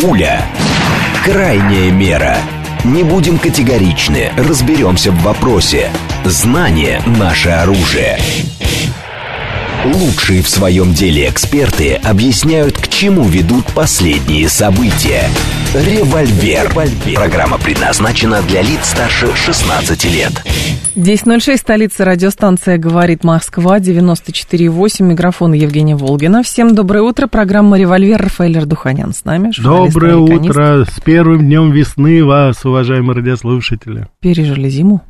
Пуля. Крайняя мера. Не будем категоричны, разберемся в вопросе. Знание – наше оружие. Лучшие в своем деле эксперты объясняют, к чему ведут последние события. Револьвер. Револьвер. Программа предназначена для лиц старше 16 лет. 10.06, столица радиостанция «Говорит Москва», 94.8, микрофон Евгения Волгина. Всем доброе утро, программа «Револьвер» Рафаэль Ардуханян с нами. Доброе утро, с первым днем весны вас, уважаемые радиослушатели. Пережили зиму?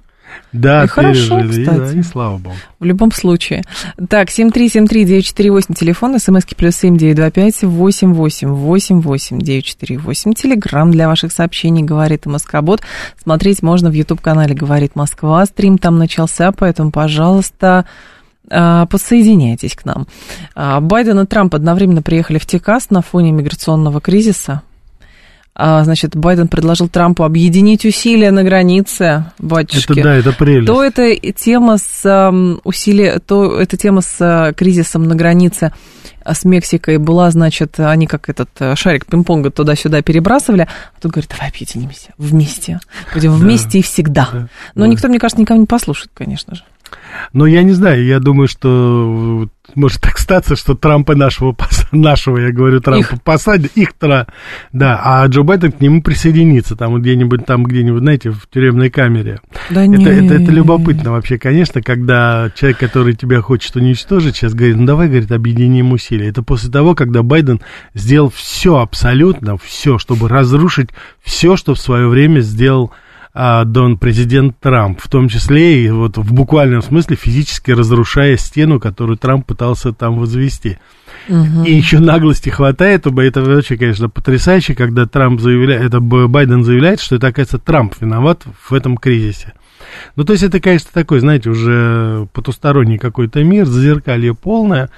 Да, и хорошо, кстати. Да, и слава богу. В любом случае. Так, 7373948, телефон, смски плюс 7925 8888 948. Телеграмм для ваших сообщений «Говорит Москобот». Смотреть можно в YouTube-канале «Говорит Москва». Стрим там начался, поэтому, пожалуйста, а, подсоединяйтесь к нам. А, Байден и Трамп одновременно приехали в Техас на фоне миграционного кризиса. А, значит, Байден предложил Трампу объединить усилия на границе, батюшки. Это да, это прелесть. То это тема с усилия, то эта тема с а, кризисом на границе а, с Мексикой была, значит, они как этот шарик пинг-понга туда-сюда перебрасывали, а тут говорит, давай объединимся вместе, будем вместе и всегда. Да. Но никто, мне кажется, никого не послушает, конечно же. Но я не знаю, я думаю, что может так статься, что Трампа нашего, нашего я говорю, Трампа их. посадят, их тра, да, а Джо Байден к нему присоединится, там вот где-нибудь, там где-нибудь, знаете, в тюремной камере. Да это, это, это любопытно вообще, конечно, когда человек, который тебя хочет уничтожить, сейчас говорит, ну давай, говорит, объединим усилия. Это после того, когда Байден сделал все, абсолютно все, чтобы разрушить все, что в свое время сделал а, Дон президент Трамп, в том числе и вот в буквальном смысле физически разрушая стену, которую Трамп пытался там возвести. Угу. И еще наглости хватает, это вообще, конечно, потрясающе, когда Трамп заявляет, это Байден заявляет, что это, оказывается, Трамп виноват в этом кризисе. Ну, то есть это, конечно, такой, знаете, уже потусторонний какой-то мир, зазеркалье полное.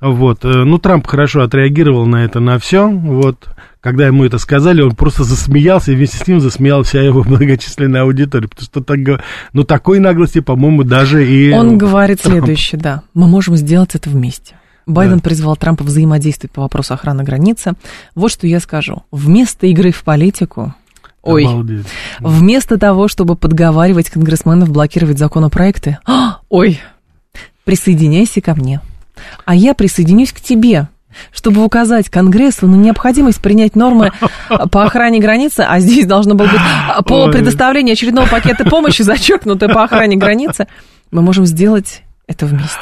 Вот. Э, ну, Трамп хорошо отреагировал на это, на все. Вот. Когда ему это сказали, он просто засмеялся, и вместе с ним засмеялась вся его многочисленная аудитория. Потому что так, ну, такой наглости, по-моему, даже и... Он говорит Трамп. следующее, да. Мы можем сделать это вместе. Байден да. призвал Трампа взаимодействовать по вопросу охраны границы. Вот что я скажу. Вместо игры в политику Ой, Обалдеть. вместо того, чтобы подговаривать конгрессменов блокировать законопроекты, ой, присоединяйся ко мне а я присоединюсь к тебе чтобы указать Конгрессу на необходимость принять нормы по охране границы, а здесь должно было быть по предоставлению очередного пакета помощи, зачеркнутое по охране границы, мы можем сделать это вместе.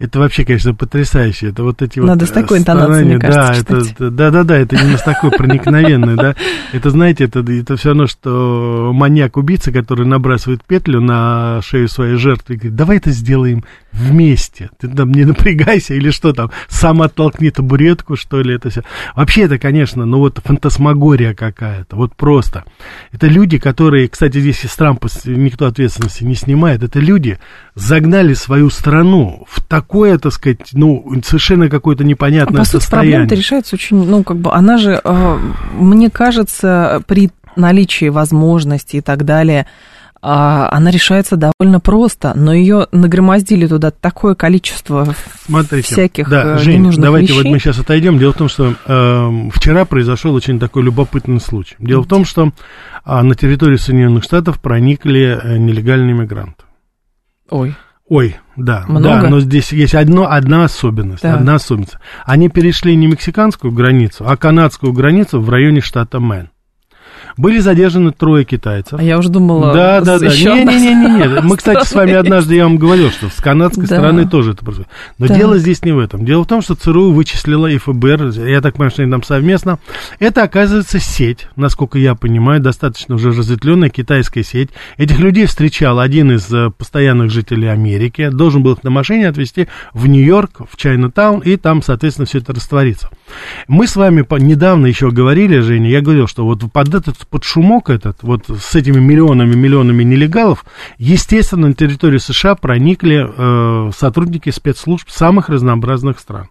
Это вообще, конечно, потрясающе. Это вот эти Надо вот с такой интонацией, мне кажется, да, это, да, да, да, это не с такой проникновенной, да. Это, знаете, это, это все равно, что маньяк-убийца, который набрасывает петлю на шею своей жертвы и говорит, давай это сделаем вместе. Ты там не напрягайся или что там, сам оттолкни табуретку, что ли, это все. Вообще это, конечно, ну вот фантасмагория какая-то, вот просто. Это люди, которые, кстати, здесь из Трампа никто ответственности не снимает, это люди загнали свою страну в такое, так сказать, ну, совершенно какое-то непонятное а, по сути, состояние. проблема-то решается очень, ну, как бы, она же, э, мне кажется, при наличии возможностей и так далее, а, она решается довольно просто, но ее нагромоздили туда такое количество Смотрите, всяких да, э, Жень, давайте вещей. вот мы сейчас отойдем. Дело в том, что э, вчера произошел очень такой любопытный случай. Дело в том, что э, на территорию Соединенных Штатов проникли э, нелегальные мигранты. Ой. Ой, да, Много? да, но здесь есть одно, одна особенность, да. одна особенность. Они перешли не мексиканскую границу, а канадскую границу в районе штата Мэн. Были задержаны трое китайцев. А я уже думала, да, да, да. Не-не-не, мы, кстати, с вами однажды я вам говорил, что с канадской да. стороны тоже это происходит. Но да. дело здесь не в этом. Дело в том, что ЦРУ вычислила и ФБР, я так понимаю, что они там совместно. Это, оказывается, сеть, насколько я понимаю, достаточно уже разветвленная китайская сеть. Этих людей встречал один из э, постоянных жителей Америки, должен был их на машине отвезти в Нью-Йорк, в Чайна-таун, и там, соответственно, все это растворится. Мы с вами недавно еще говорили, Женя, я говорил, что вот под этот под шумок этот, вот с этими миллионами, миллионами нелегалов, естественно, на территорию США проникли э, сотрудники спецслужб самых разнообразных стран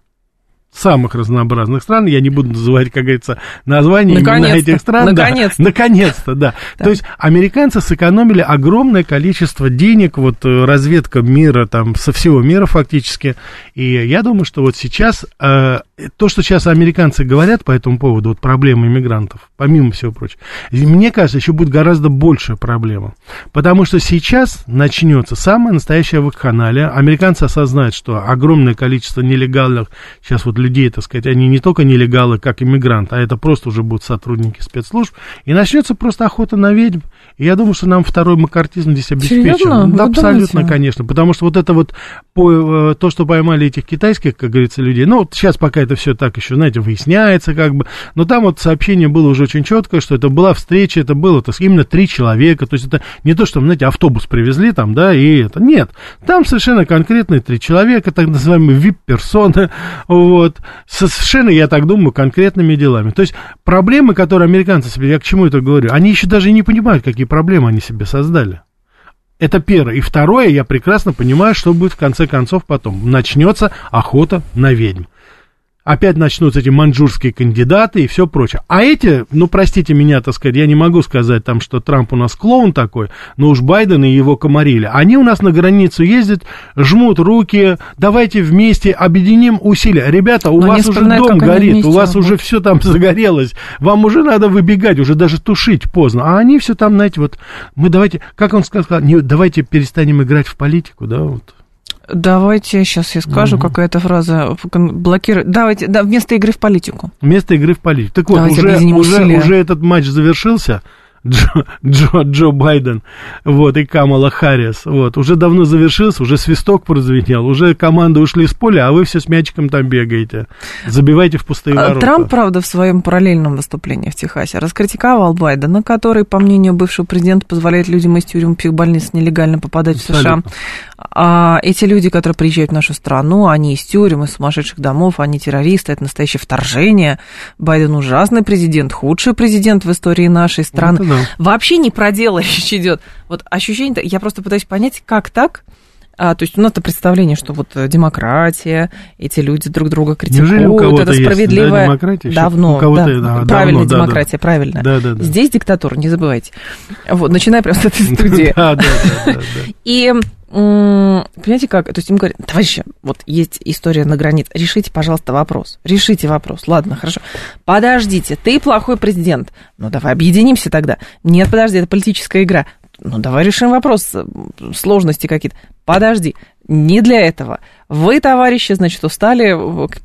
самых разнообразных стран. Я не буду называть, как говорится, названия именно этих стран. Наконец-то. Да, наконец-то, да. да. То есть американцы сэкономили огромное количество денег, вот э, разведка мира, там, со всего мира фактически. И я думаю, что вот сейчас э, то, что сейчас американцы говорят по этому поводу, вот проблемы иммигрантов, помимо всего прочего, мне кажется, еще будет гораздо большая проблема. Потому что сейчас начнется самая настоящая вакханалия. Американцы осознают, что огромное количество нелегальных сейчас вот людей, так сказать, они не только нелегалы, как иммигранты, а это просто уже будут сотрудники спецслужб. И начнется просто охота на ведьм. И я думаю, что нам второй макартизм здесь обеспечен. Серьезно? Да, абсолютно, думаете? конечно. Потому что вот это вот по, э, то, что поймали этих китайских, как говорится, людей, ну, вот сейчас пока это все так еще, знаете, выясняется как бы, но там вот сообщение было уже очень четкое, что это была встреча, это было так, именно три человека, то есть это не то, что, знаете, автобус привезли там, да, и это, нет, там совершенно конкретные три человека, так называемые вип-персоны, вот, совершенно, я так думаю, конкретными делами. То есть проблемы, которые американцы себе, я к чему это говорю, они еще даже не понимают, какие проблемы они себе создали. Это первое. И второе, я прекрасно понимаю, что будет в конце концов потом. Начнется охота на ведьм опять начнутся эти маньчжурские кандидаты и все прочее. А эти, ну, простите меня, так сказать, я не могу сказать там, что Трамп у нас клоун такой, но уж Байден и его комарили. Они у нас на границу ездят, жмут руки, давайте вместе объединим усилия. Ребята, у но вас уже дом горит, у вас уже все там загорелось, вам уже надо выбегать, уже даже тушить поздно. А они все там, знаете, вот, мы давайте, как он сказал, не, давайте перестанем играть в политику, да, вот. Давайте, сейчас я скажу, угу. какая-то фраза блокирует. Давайте, да, вместо игры в политику. Вместо игры в политику. Так вот, уже, уже, уже этот матч завершился. Джо, Джо, Джо Байден, вот, и Камала Харрис, вот, уже давно завершился, уже свисток прозвенел, уже команды ушли с поля, а вы все с мячиком там бегаете, забивайте в пустые а, ворота. Трамп, правда, в своем параллельном выступлении в Техасе раскритиковал Байдена, который, по мнению бывшего президента, позволяет людям из тюрем психбольниц нелегально попадать Абсолютно. в США. А эти люди, которые приезжают в нашу страну, они из тюрем, из сумасшедших домов, они террористы, это настоящее вторжение. Байден ужасный президент, худший президент в истории нашей страны да. Вообще не про дело речь идет. Вот ощущение, я просто пытаюсь понять, как так, а, то есть у нас-то представление, что вот демократия, эти люди друг друга критикуют, это справедливая... Есть, да, демократия давно, да, да, правильная давно, демократия, да, да. правильно. Да, да, да. Здесь диктатура, не забывайте. Вот, начиная прямо с этой студии. Да, да, да. И Понимаете как? То есть им говорят, товарищи, вот есть история на границе, решите, пожалуйста, вопрос. Решите вопрос. Ладно, хорошо. Подождите, ты плохой президент. Ну, давай объединимся тогда. Нет, подожди, это политическая игра. Ну, давай решим вопрос, сложности какие-то. Подожди, не для этого. Вы, товарищи, значит, устали,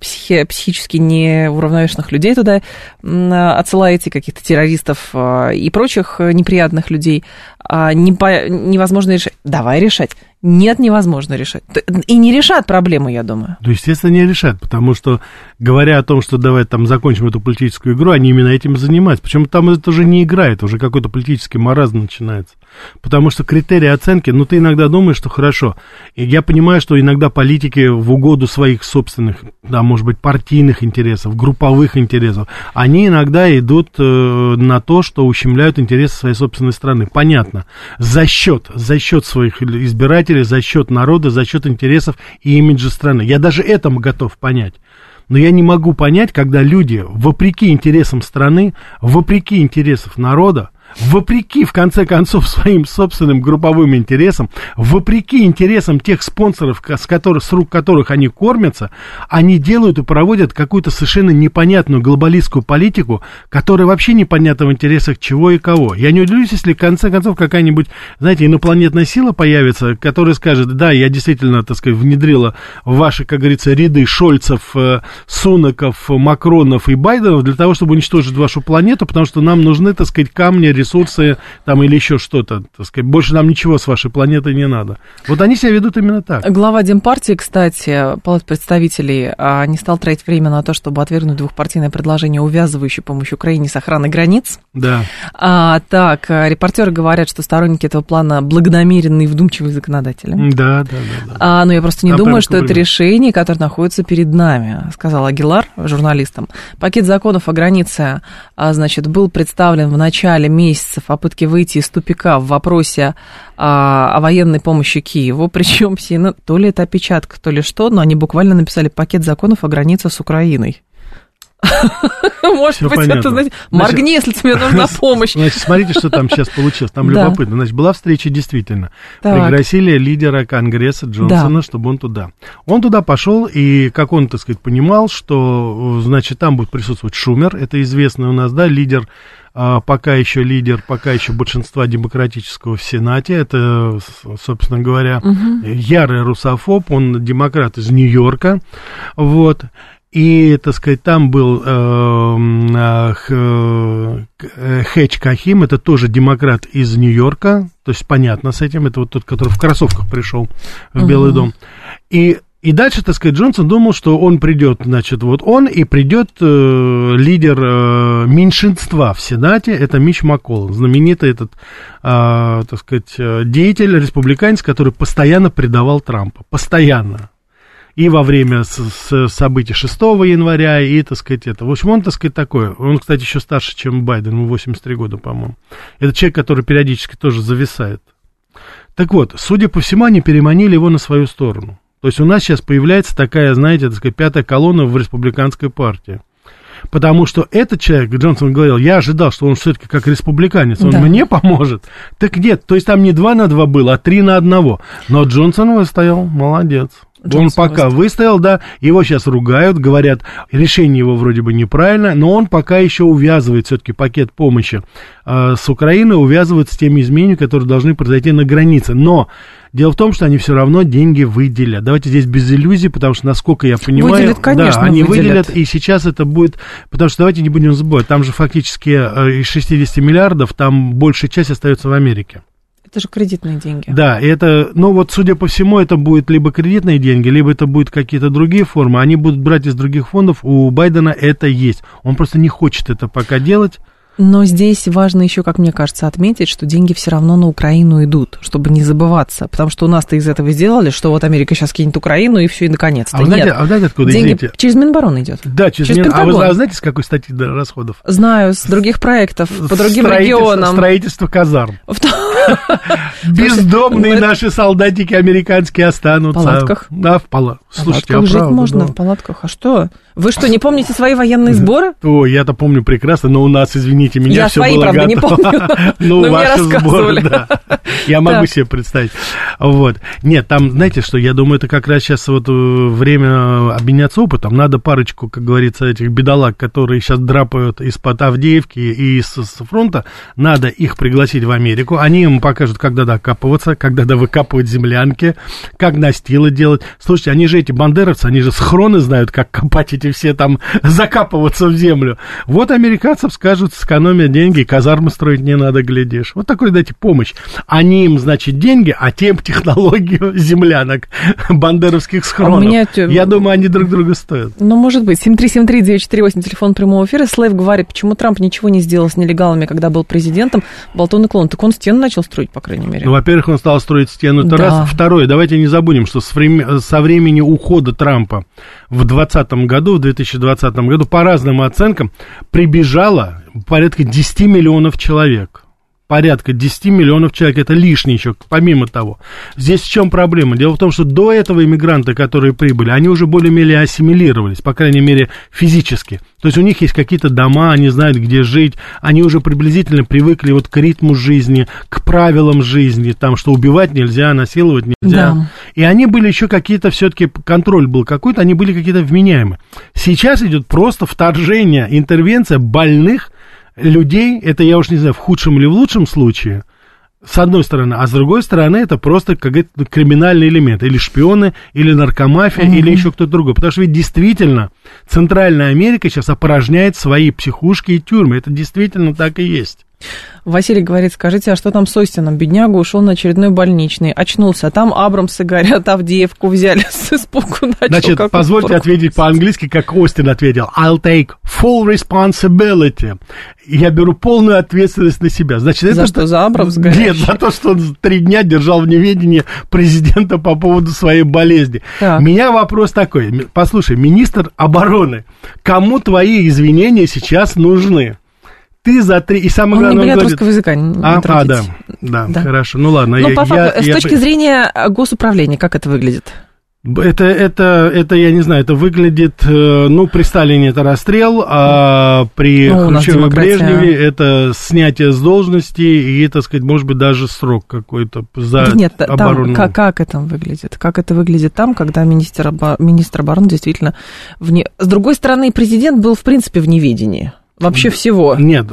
психи, психически неуравновешенных людей туда отсылаете, каких-то террористов а, и прочих неприятных людей. А, не по, невозможно решать. Давай решать. Нет, невозможно решать. И не решат проблему, я думаю. Ну, естественно, не решат, потому что, говоря о том, что давай там закончим эту политическую игру, они именно этим занимаются. Причем там это уже не игра, это уже какой-то политический маразм начинается. Потому что критерии оценки, ну, ты иногда думаешь, что хорошо. И я понимаю, что иногда политики в угоду своих собственных, да, может быть, партийных интересов, групповых интересов, они иногда идут э, на то, что ущемляют интересы своей собственной страны. Понятно. За счет, за счет своих избирателей, за счет народа, за счет интересов и имиджа страны. Я даже этому готов понять. Но я не могу понять, когда люди, вопреки интересам страны, вопреки интересам народа, вопреки, в конце концов, своим собственным групповым интересам, вопреки интересам тех спонсоров, с, которых, с рук которых они кормятся, они делают и проводят какую-то совершенно непонятную глобалистскую политику, которая вообще непонятна в интересах чего и кого. Я не удивлюсь, если в конце концов какая-нибудь, знаете, инопланетная сила появится, которая скажет, да, я действительно, так сказать, внедрила в ваши, как говорится, ряды Шольцев, э, Сунаков, Макронов и Байденов для того, чтобы уничтожить вашу планету, потому что нам нужны, так сказать, камни, ресурсы там или еще что-то, так сказать, больше нам ничего с вашей планетой не надо. Вот они себя ведут именно так. Глава Демпартии, кстати, Палат представителей, а, не стал тратить время на то, чтобы отвергнуть двухпартийное предложение, увязывающее помощь Украине с охраной границ. Да. А, так, репортеры говорят, что сторонники этого плана благонамеренные и вдумчивые законодатели. Да, да, да. да. А, но я просто не а думаю, что это решение, которое находится перед нами, сказал Агилар журналистам. Пакет законов о границе, а, значит, был представлен в начале месяца месяцев попытки выйти из тупика в вопросе а, о военной помощи Киеву, причем все, ну, то ли это опечатка, то ли что, но они буквально написали пакет законов о границе с Украиной. Может быть, это, знаете, моргни, если тебе нужна помощь. Значит, смотрите, что там сейчас получилось. Там любопытно. Значит, была встреча действительно. Пригласили лидера Конгресса Джонсона, чтобы он туда. Он туда пошел, и, как он, так сказать, понимал, что, значит, там будет присутствовать Шумер, это известный у нас, да, лидер пока еще лидер, пока еще большинства демократического в Сенате. Это, собственно говоря, угу. ярый русофоб, он демократ из Нью-Йорка. Вот. И, так сказать, там был э, э, Хэтч Кахим, это тоже демократ из Нью-Йорка, то есть понятно с этим, это вот тот, который в кроссовках пришел в Белый дом. И и дальше, так сказать, Джонсон думал, что он придет, значит, вот он и придет э, лидер э, меньшинства в Сенате, это Мич Макколл, знаменитый этот, э, так сказать, э, деятель, республиканец, который постоянно предавал Трампа, постоянно. И во время с, с событий 6 января, и, так сказать, это. В общем, он, так сказать, такой. Он, кстати, еще старше, чем Байден, ему 83 года, по-моему. Это человек, который периодически тоже зависает. Так вот, судя по всему, они переманили его на свою сторону. То есть у нас сейчас появляется такая, знаете, так сказать, пятая колонна в республиканской партии. Потому что этот человек, Джонсон говорил, я ожидал, что он все-таки как республиканец, он да. мне поможет. Так нет, то есть там не два на два было, а три на одного. Но Джонсон выстоял, молодец. Он пока выстоял, да, его сейчас ругают, говорят, решение его вроде бы неправильно, но он пока еще увязывает все-таки пакет помощи э, с Украиной, увязывает с теми изменениями, которые должны произойти на границе. Но дело в том, что они все равно деньги выделят. Давайте здесь без иллюзий, потому что, насколько я понимаю, выделят, конечно, да, они выделят. выделят, и сейчас это будет, потому что давайте не будем забывать, там же фактически э, из 60 миллиардов, там большая часть остается в Америке. Это же кредитные деньги. Да, это, ну вот, судя по всему, это будет либо кредитные деньги, либо это будут какие-то другие формы. Они будут брать из других фондов. У Байдена это есть. Он просто не хочет это пока делать. Но здесь важно еще, как мне кажется, отметить, что деньги все равно на Украину идут, чтобы не забываться. Потому что у нас-то из этого сделали, что вот Америка сейчас кинет Украину, и все, и наконец-то. А знаете, Нет. А знаете, откуда, Деньги извините? через Минобороны идет. Да, через, через Мин... А вы, а знаете, с какой статьи расходов? Знаю, с других проектов, по другим регионам. Строительство казарм. Бездомные наши солдатики американские останутся. В палатках? Да, в палатках. Слушайте, а жить можно в палатках. А что? Вы что, не помните свои военные сборы? О, я-то помню прекрасно, но у нас, извините меня, я все свои, было правда, готово. не помню. Ну, ваши сборы, да. Я могу себе представить. Вот. Нет, там, знаете что, я думаю, это как раз сейчас вот э, время обменяться опытом. Надо парочку, как говорится, этих бедолаг, которые сейчас драпают из-под Авдеевки и с фронта, надо их пригласить в Америку. Они им покажут, как надо окапываться, как надо выкапывать землянки, как настилы делать. Слушайте, они же эти бандеровцы, они же схроны знают, как копать эти все там, закапываться в землю. Вот американцам скажут, сэкономят деньги, казармы строить не надо, глядишь. Вот такой дайте помощь. Они им, значит, деньги, а тем технологию землянок, бандеровских схронов. А меня... Я думаю, они друг друга стоят. Ну, может быть. 7373948, телефон прямого эфира. Слейв говорит, почему Трамп ничего не сделал с нелегалами, когда был президентом. Болтон и клон. Так он стену начал строить, по крайней мере. Ну, во-первых, он стал строить стену. Это да. раз. Второе, давайте не забудем, что со времени ухода Трампа в 2020 году, в 2020 году, по разным оценкам, прибежало порядка 10 миллионов человек порядка 10 миллионов человек, это лишнее еще, помимо того. Здесь в чем проблема? Дело в том, что до этого иммигранты, которые прибыли, они уже более-менее ассимилировались, по крайней мере, физически. То есть у них есть какие-то дома, они знают, где жить, они уже приблизительно привыкли вот к ритму жизни, к правилам жизни, там, что убивать нельзя, насиловать нельзя. Да. И они были еще какие-то, все-таки контроль был какой-то, они были какие-то вменяемые. Сейчас идет просто вторжение, интервенция больных людей, это я уж не знаю, в худшем или в лучшем случае, с одной стороны, а с другой стороны, это просто какой-то криминальный элемент, или шпионы, или наркомафия, mm-hmm. или еще кто-то другой. Потому что ведь действительно Центральная Америка сейчас опорожняет свои психушки и тюрьмы. Это действительно так и есть. Василий говорит, скажите, а что там с Остином? Бедняга ушел на очередной больничный, очнулся, а там Абрамсы, говорят, Авдеевку взяли с испугу. Начал, Значит, позвольте ответить по-английски, как Остин ответил. I'll take full responsibility. Я беру полную ответственность на себя. Значит, за это... что, за Абрамс горящий? Нет, за то, что он три дня держал в неведении президента по поводу своей болезни. Так. Меня вопрос такой. Послушай, министр обороны, кому твои извинения сейчас нужны? Ты за три... И самое он главное, не он говорит... русского языка, не а, а, да, да, да, хорошо, ну ладно. Ну, я, по факту, я, с я... точки зрения госуправления, как это выглядит? Это, это, это, я не знаю, это выглядит, э, ну, при Сталине это расстрел, а при ну, Хрущеве Брежневе это снятие с должности и, так сказать, может быть, даже срок какой-то за Нет, оборону. Там, как, как это выглядит? Как это выглядит там, когда министр, министр обороны действительно вне... С другой стороны, президент был, в принципе, в неведении. Вообще всего. Нет,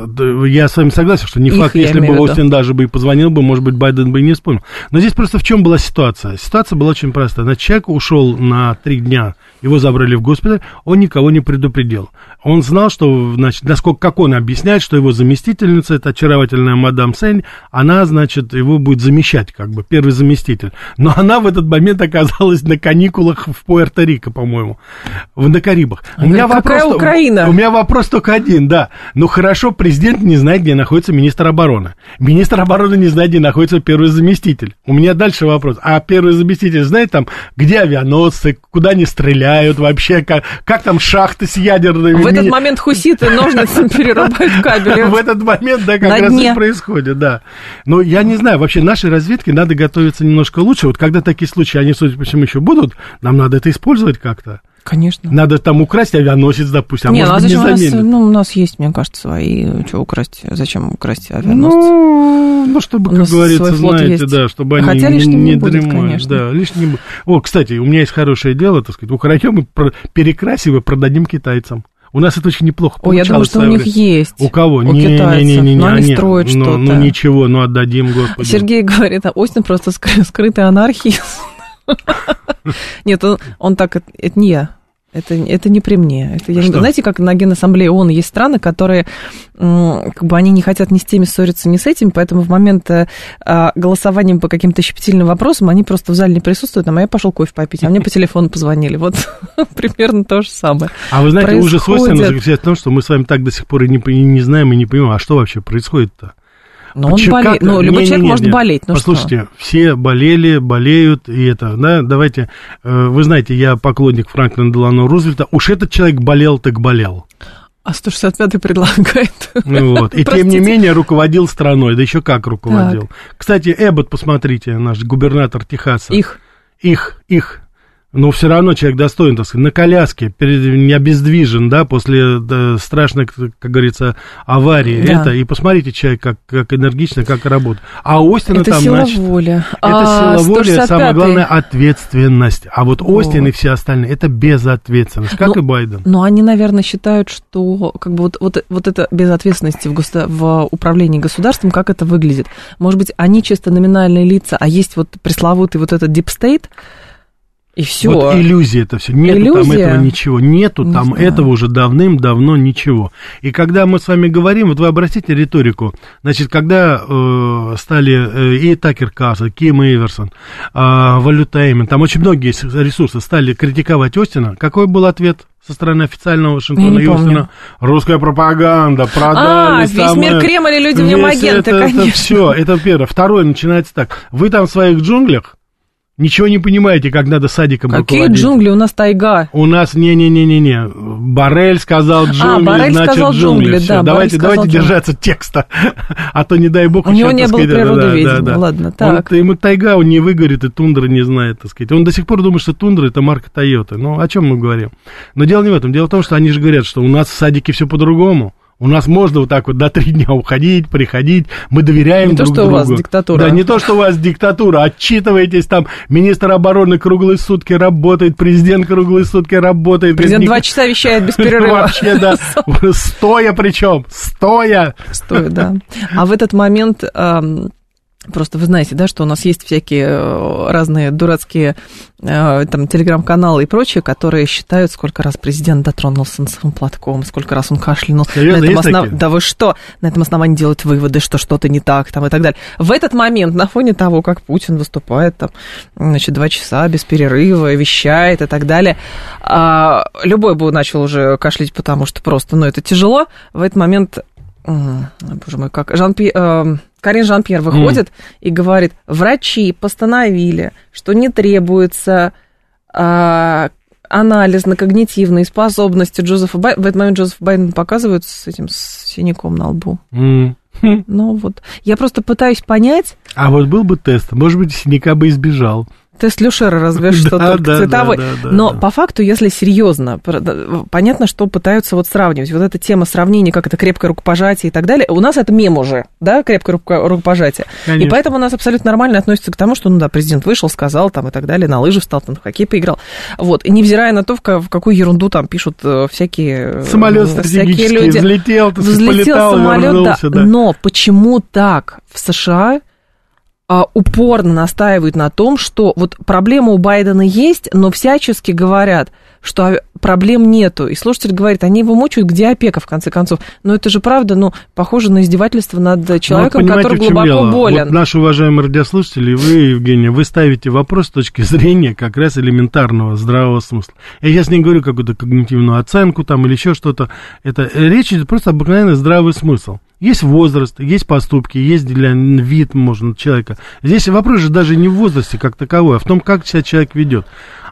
я с вами согласен, что не Их, факт, если бы Остин даже бы и позвонил бы, может быть, Байден бы и не вспомнил. Но здесь просто в чем была ситуация? Ситуация была очень простая. Значит, человек ушел на три дня, его забрали в госпиталь, он никого не предупредил. Он знал, что, значит, насколько, как он объясняет, что его заместительница, это очаровательная мадам Сень, она, значит, его будет замещать, как бы, первый заместитель. Но она в этот момент оказалась на каникулах в Пуэрто-Рико, по-моему, на Карибах. У меня Какая вопрос, Украина? У меня вопрос только один, да. Ну хорошо, президент не знает, где находится министр обороны. Министр обороны не знает, где находится первый заместитель. У меня дальше вопрос. А первый заместитель знает там, где авианосцы, куда они стреляют вообще, как, как там шахты с ядерными... В этот момент хуситы ножницами перерубают кабели. В этот момент, да, как раз и происходит, да. Но я не знаю, вообще нашей разведке надо готовиться немножко лучше. Вот когда такие случаи, они, судя по всему, еще будут, нам надо это использовать как-то. Конечно. Надо там украсть авианосец, допустим, а не, может ну, а быть, не заменят. ну, у нас есть, мне кажется, свои, что украсть, зачем украсть авианосцы? Ну, ну чтобы, как говорится, знаете, есть. да, чтобы они Хотя не, не будет, дремали. Конечно. Да, лишним. О, кстати, у меня есть хорошее дело, так сказать, украдем и перекрасим и продадим китайцам. У нас это очень неплохо О, я думаю, что у них есть. У кого? У не, китайцев. Не, не, не, не, но они, они строят ну, что-то. Ну, ничего, ну, отдадим, Господи. Сергей говорит, а Остин просто скрытый анархист. Нет, он так, это не я. Это, это не при мне. Это, я, знаете, как на Генассамблее ООН есть страны, которые как бы они не хотят ни с теми ссориться, ни с этим, поэтому в момент э, а, голосования по каким-то щепетильным вопросам они просто в зале не присутствуют, а я пошел кофе попить, а мне по телефону позвонили. Вот примерно то же самое. А вы знаете, ужас Остина заключается в том, что мы с вами так до сих пор и не, не знаем и не понимаем, а что вообще происходит-то? Но он болеет. Ну, любой не, человек не, не, может не. болеть. Ну Послушайте, что? все болели, болеют, и это, да, давайте, э, вы знаете, я поклонник Франклина Делано Рузвельта, уж этот человек болел, так болел. А 165-й предлагает. Ну вот. И тем не менее руководил страной, да еще как руководил. Так. Кстати, Эббот, посмотрите, наш губернатор Техаса. Их. Их, их но все равно человек достоин, так сказать, на коляске, не обездвижен, да, после да, страшной, как говорится, аварии. Да. Это, и посмотрите, человек как, как энергично, как работает. А Остина это там, сила значит... воля. Это а, сила воли, самое главное, ответственность. А вот Остин вот. и все остальные, это безответственность, как но, и Байден. Но они, наверное, считают, что как бы вот, вот, вот это безответственность в, государ... в управлении государством, как это выглядит. Может быть, они чисто номинальные лица, а есть вот пресловутый вот этот deep state, и все. Вот иллюзия это все. Нету иллюзия? там этого ничего. Нету Не там знаю. этого уже давным-давно ничего. И когда мы с вами говорим, вот вы обратите риторику, значит, когда э, стали э, и Такер Касса, Ким Эйверсон, э, Валютеймен, там очень многие ресурсы стали критиковать Остина, какой был ответ? со стороны официального Вашингтона и Остина. Русская пропаганда, продали. А, весь самое, мир Кремль и люди в нем агенты, это, конечно. Это все, это первое. Второе начинается так. Вы там в своих джунглях, Ничего не понимаете, как надо садиком Какие руководить. джунгли? У нас тайга. У нас не-не-не-не-не. Барель сказал а, джунгли, а, Барель значит сказал джунгли. джунгли. Да, давайте давайте джунгли. держаться текста, а то не дай бог. У него не было природоведения, да, да, да. ладно, так. Он, ему тайга, он не выгорит, и тундра не знает, так сказать. Он до сих пор думает, что тундра это марка Тойоты. Ну, о чем мы говорим? Но дело не в этом. Дело в том, что они же говорят, что у нас в садике все по-другому. У нас можно вот так вот до три дня уходить, приходить, мы доверяем не друг другу. Не то, что другу. у вас диктатура. Да, не то, что у вас диктатура. Отчитываетесь там, министр обороны круглые сутки работает, президент круглые сутки работает. Президент два часа вещает без перерыва. Вообще, да. Стоя причем, стоя. Стоя, да. А в этот момент Просто вы знаете, да, что у нас есть всякие э, разные дурацкие э, там телеграм-каналы и прочее, которые считают, сколько раз президент дотронулся носовым платком, сколько раз он кашлянул. Серьезно, на этом основ... Да вы что? На этом основании делают выводы, что что-то не так там и так далее. В этот момент, на фоне того, как Путин выступает там, значит, два часа без перерыва, вещает и так далее, а, любой бы начал уже кашлять, потому что просто, ну, это тяжело. В этот момент боже мой, как Жан Пи, э, Карин Жан-Пьер выходит mm. и говорит, врачи постановили, что не требуется э, анализ на когнитивные способности Джозефа Байдена. В этот момент Джозеф Байден показывает с этим с синяком на лбу. Mm. Ну вот, я просто пытаюсь понять. А вот был бы тест, может быть, синяка бы избежал. Тест Люшера, разве что да, только да, цветовой. Да, да, Но да. по факту, если серьезно, понятно, что пытаются вот сравнивать. Вот эта тема сравнения, как это крепкое рукопожатие и так далее. У нас это мем уже, да, крепкое рукопожатие. Конечно. И поэтому у нас абсолютно нормально относится к тому, что, ну да, президент вышел, сказал там и так далее, на лыжи встал, там в хоккей поиграл. Вот. И невзирая на то, в, какую ерунду там пишут э, всякие... Самолет всякие люди. взлетел, взлетел самолет, да. да. Но почему так в США упорно настаивают на том, что вот проблема у Байдена есть, но всячески говорят, что проблем нету. И слушатель говорит, они его мучают, где опека, в конце концов. Но это же правда, ну, похоже на издевательство над человеком, ну, который глубоко дело? болен. Вот наши уважаемые радиослушатели, вы, Евгения, вы ставите вопрос с точки зрения как раз элементарного здравого смысла. Я сейчас не говорю какую-то когнитивную оценку там или еще что-то. Это речь идет просто обыкновенный здравый смысл. Есть возраст, есть поступки, есть для вид, можно, человека. Здесь вопрос же даже не в возрасте как таковой, а в том, как себя человек ведет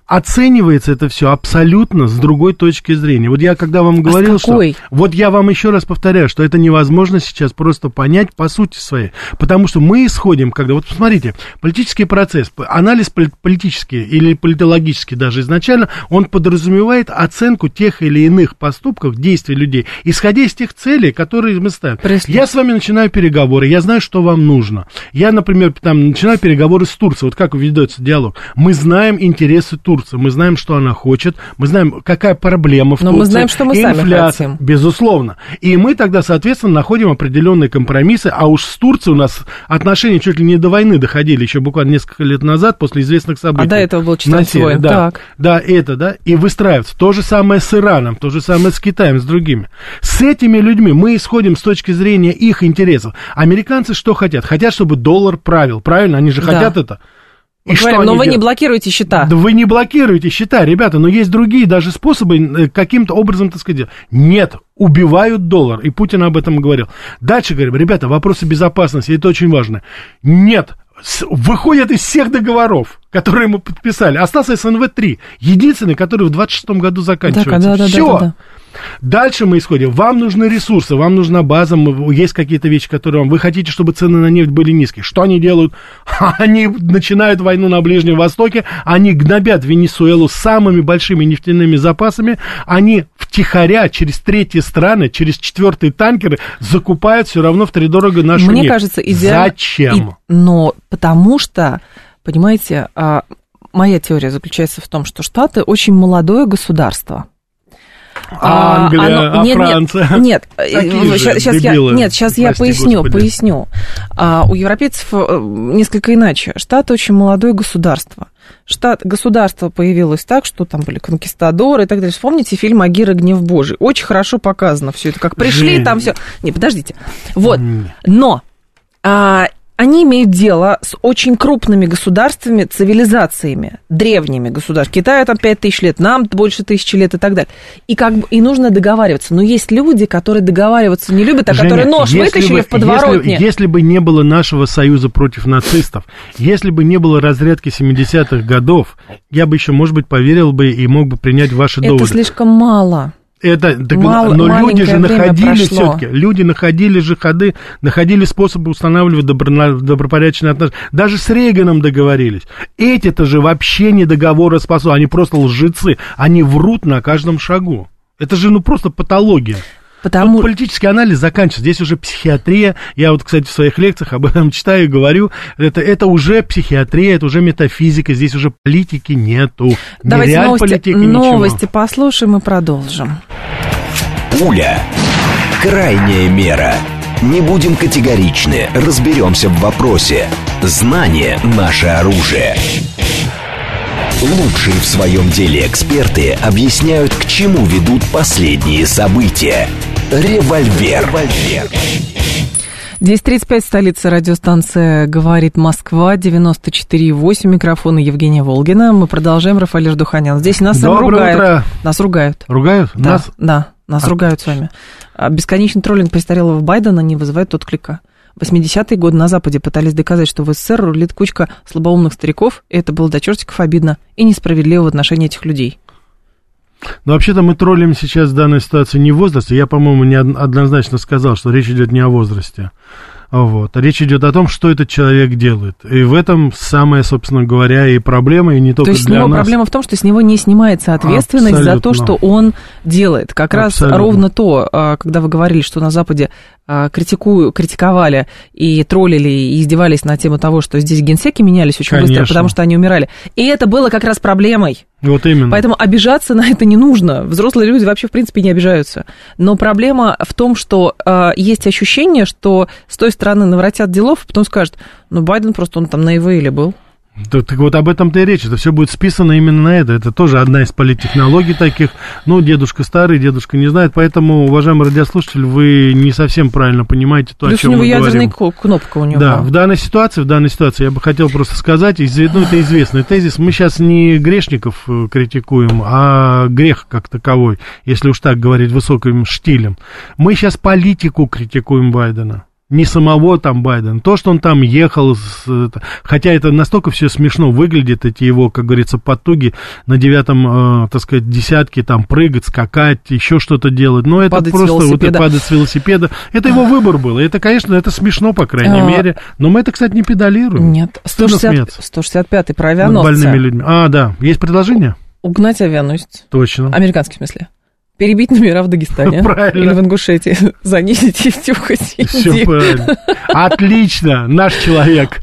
оценивается это все абсолютно с другой точки зрения. Вот я когда вам говорил, а что... Вот я вам еще раз повторяю, что это невозможно сейчас просто понять по сути своей. Потому что мы исходим, когда... Вот посмотрите, политический процесс, анализ политический или политологический даже изначально, он подразумевает оценку тех или иных поступков, действий людей, исходя из тех целей, которые мы ставим. Преслед. Я с вами начинаю переговоры, я знаю, что вам нужно. Я, например, там начинаю переговоры с Турцией. Вот как ведется диалог. Мы знаем интересы Турции Турции. Мы знаем, что она хочет, мы знаем, какая проблема в Но Турции. мы знаем, что мы Инфляция, сами хотим. Безусловно. И мы тогда, соответственно, находим определенные компромиссы, а уж с Турцией у нас отношения чуть ли не до войны доходили, еще буквально несколько лет назад, после известных событий. А до этого был читатель войн. Да, так. да, это, да, и выстраивается. То же самое с Ираном, то же самое с Китаем, с другими. С этими людьми мы исходим с точки зрения их интересов. Американцы что хотят? Хотят, чтобы доллар правил, правильно? Они же да. хотят это. И что говорим, но вы делают? не блокируете счета. Да вы не блокируете счета, ребята, но есть другие даже способы э, каким-то образом, так сказать, нет, убивают доллар, и Путин об этом говорил. Дальше говорим, ребята, вопросы безопасности, это очень важно. Нет, выходят из всех договоров, которые мы подписали. Остался СНВ-3, единственный, который в 26 году заканчивается. Да, да, Все. Да, да, да. Дальше мы исходим. Вам нужны ресурсы, вам нужна база, есть какие-то вещи, которые вам... Вы хотите, чтобы цены на нефть были низкие. Что они делают? Они начинают войну на Ближнем Востоке, они гнобят Венесуэлу самыми большими нефтяными запасами, они втихаря через третьи страны, через четвертые танкеры закупают все равно в втридорого нашу Мне нефть. кажется, идеально... Зачем? И... Но потому что, понимаете, а, моя теория заключается в том, что Штаты очень молодое государство. А, Англия, оно, а нет, Франция? Нет, нет сейчас, сейчас я, нет, сейчас Прости, я поясню, Господи. поясню. А, у европейцев э, несколько иначе. Штат очень молодое государство. Штат, государство появилось так, что там были конкистадоры и так далее. Вспомните фильм «Агира. Гнев Божий». Очень хорошо показано все это, как пришли, Жень. там все. Не, подождите. Вот. Но а, они имеют дело с очень крупными государствами, цивилизациями, древними государствами. Китаю там 5 тысяч лет, нам больше тысячи лет и так далее. И, как бы, и нужно договариваться. Но есть люди, которые договариваться не любят, а Женя, которые нож вытащили бы, в подворотне. Если, если бы не было нашего союза против нацистов, если бы не было разрядки 70-х годов, я бы еще, может быть, поверил бы и мог бы принять ваши доводы. Это слишком мало. Это, так, Мал, но люди же находили все-таки, люди находили же ходы, находили способы устанавливать добро, добропорядочные отношения. Даже с Рейганом договорились. Эти-то же вообще не договороспособны, они просто лжецы, они врут на каждом шагу. Это же ну просто патология. Потому... Тут политический анализ заканчивается. Здесь уже психиатрия. Я вот, кстати, в своих лекциях об этом читаю и говорю. Это, это уже психиатрия, это уже метафизика. Здесь уже политики нету. Давайте Нереаль новости, политики, новости ничего. послушаем и продолжим. Пуля. Крайняя мера. Не будем категоричны. Разберемся в вопросе. Знание – наше оружие. Лучшие в своем деле эксперты объясняют, к чему ведут последние события. Револьвер. Револьвер. 10.35, столица радиостанция «Говорит Москва», 94.8, микрофон Евгения Волгина. Мы продолжаем, Рафаэль Ждуханян. Здесь нас Доброе ругают. Утро. Нас ругают. Ругают? Да, нас? Да, нас а... ругают с вами. А бесконечный троллинг престарелого Байдена не вызывает отклика. 80-е годы на Западе пытались доказать, что в СССР рулит кучка слабоумных стариков, и это было до чертиков обидно и несправедливо в отношении этих людей. Но вообще-то мы троллим сейчас в данной ситуации не в возрасте. Я, по-моему, не однозначно сказал, что речь идет не о возрасте. Вот. Речь идет о том, что этот человек делает. И в этом самая, собственно говоря, и проблема, и не только то есть для него нас. проблема в том, что с него не снимается ответственность Абсолютно. за то, что он делает. Как Абсолютно. раз ровно то, а, когда вы говорили, что на Западе а, критикую, критиковали и троллили, и издевались на тему того, что здесь генсеки менялись очень быстро, Конечно. потому что они умирали. И это было как раз проблемой. Вот именно. Поэтому обижаться на это не нужно. Взрослые люди вообще, в принципе, не обижаются. Но проблема в том, что э, есть ощущение, что с той стороны наворотят делов, а потом скажут, ну, Байден просто, он там на ИВЛе был. Так, так вот об этом-то и речь. Это все будет списано именно на это. Это тоже одна из политтехнологий таких. Ну, дедушка старый, дедушка не знает. Поэтому, уважаемый радиослушатель, вы не совсем правильно понимаете то, Плюс о чем у него мы ядерная говорим. кнопка у него. Да, в данной ситуации, в данной ситуации я бы хотел просто сказать, из- ну, это известный тезис, мы сейчас не грешников э, критикуем, а грех как таковой, если уж так говорить высоким штилем. Мы сейчас политику критикуем Байдена. Не самого там Байдена, то, что он там ехал, с, это- хотя это настолько все смешно выглядит, эти его, как говорится, потуги на девятом, э, так сказать, десятке, там прыгать, скакать, еще что-то делать, но это Падать просто вот велосипеда. падать с велосипеда, это его выбор был, и это, конечно, это смешно, по крайней А. мере, но мы это, кстати, не педалируем. Нет, Стыдно 160, смеяться 165-й про над авианосцы. больными людьми. А, да, есть предложение? Угнать авианосец. Точно. Американский в смысле. Перебить номера в Дагестане. Правильно. Или в Ингушетии. Занизить и тюхать. Все правильно. Отлично, наш человек.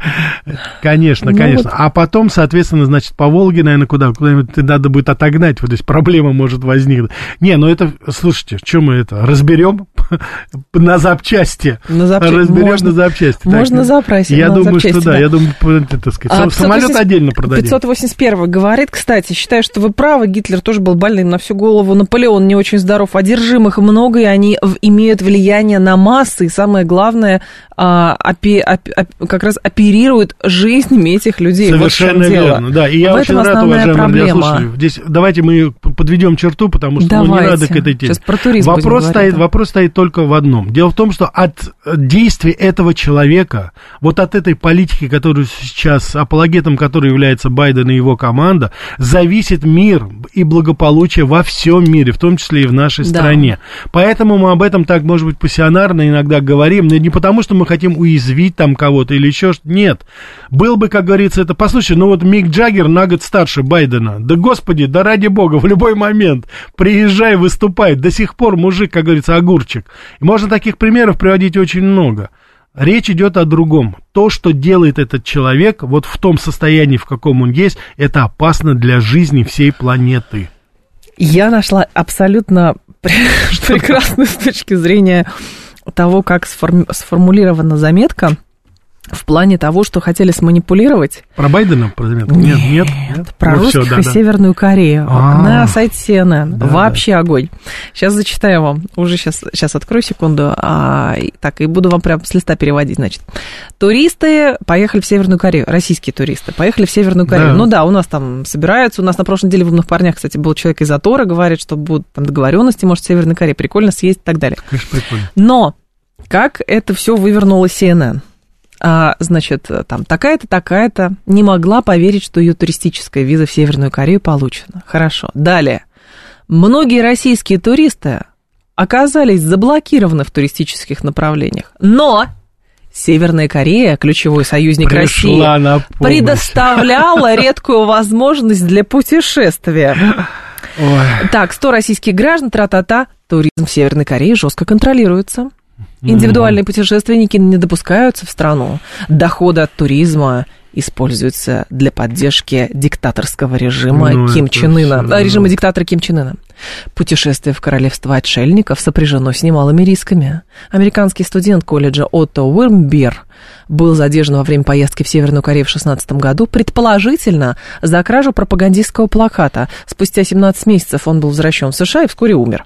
Конечно, Ну конечно. А потом, соответственно, значит, по Волге, наверное, куда? Куда-нибудь надо будет отогнать, вот, то есть проблема может возникнуть. Не, ну это, слушайте, что мы это, разберем на запчасти? На запча- Разберем можно- на запчасти. Так, можно ну, запросить Я на думаю, что запчасти, да, да. я думаю, так сказать, А, сам- самолет 580 отдельно продадим. 581 говорит, кстати, считаю, что вы правы, Гитлер тоже был больным на всю голову, Наполеон не очень здоров, одержимых много, и они имеют влияние на массы, и самое главное, а, опе- оп- оп- как раз оперируют жизнями этих людей. Вот Совершенно дело. верно, да. И я В очень рад, уважаемые проблема. Здесь давайте мы подведем черту, потому что ну, не Давайте. надо к этой теме. Сейчас про туризм вопрос, говорить, стоит, да. вопрос стоит только в одном. Дело в том, что от действий этого человека, вот от этой политики, которую сейчас, апологетом которой является Байден и его команда, зависит мир и благополучие во всем мире, в том числе и в нашей Да. стране. Поэтому мы об этом так, может быть, пассионарно иногда говорим, но не потому, что мы хотим уязвить там кого-то или еще что Нет. Был бы, как говорится, это... Послушай, ну вот Мик Джаггер на год старше Байдена. Да господи, да ради бога, в любой момент приезжай, выступай. До сих пор мужик, как говорится, огурчик. И можно таких примеров приводить очень много. Речь идет о другом. То, что делает этот человек, вот в том состоянии, в каком он есть, это опасно для жизни всей планеты. Я нашла абсолютно прекрасную с точки зрения того, как сформулирована заметка в плане того, что хотели сманипулировать Про Байдена, про заметку? Нет, нет, нет. про Ну, всё, русских да, и да. Северную Корею А. на сайте CNN. Да, Вообще огонь. Сейчас зачитаю вам. Уже сейчас, сейчас открою секунду. А, и- так, и буду вам прям с листа переводить, значит. Туристы поехали в Северную Корею. Российские туристы поехали в Северную Корею. Да. Ну да, у нас там собираются. У нас на прошлой неделе в «Умных парнях», кстати, был человек из Атора, говорит, что будут там договоренности, может, в Северной Корее. Прикольно съездить и так далее. Конечно, прикольно. Но как это все вывернуло CNN? А, значит, там такая-то, такая-то не могла поверить, что ее туристическая виза в Северную Корею получена. Хорошо. Далее. Многие российские туристы оказались заблокированы в туристических направлениях. Но Северная Корея, ключевой союзник России, Пришла на помощь. предоставляла редкую возможность для путешествия. Ой. Так, 100 российских граждан, тра-та-та, туризм в Северной Корее жестко контролируется. Индивидуальные путешественники не допускаются в страну. Доходы от туризма используются для поддержки диктаторского режима Ну, Ким Чен Ына, всё, а, режима да. диктатора Ким Чен Ына. Путешествие в королевство отшельников сопряжено с немалыми рисками. Американский студент колледжа Отто Уирмбер был задержан во время поездки в Северную Корею в 2016 году, предположительно, за кражу пропагандистского плаката. Спустя 17 месяцев он был возвращен в США и вскоре умер.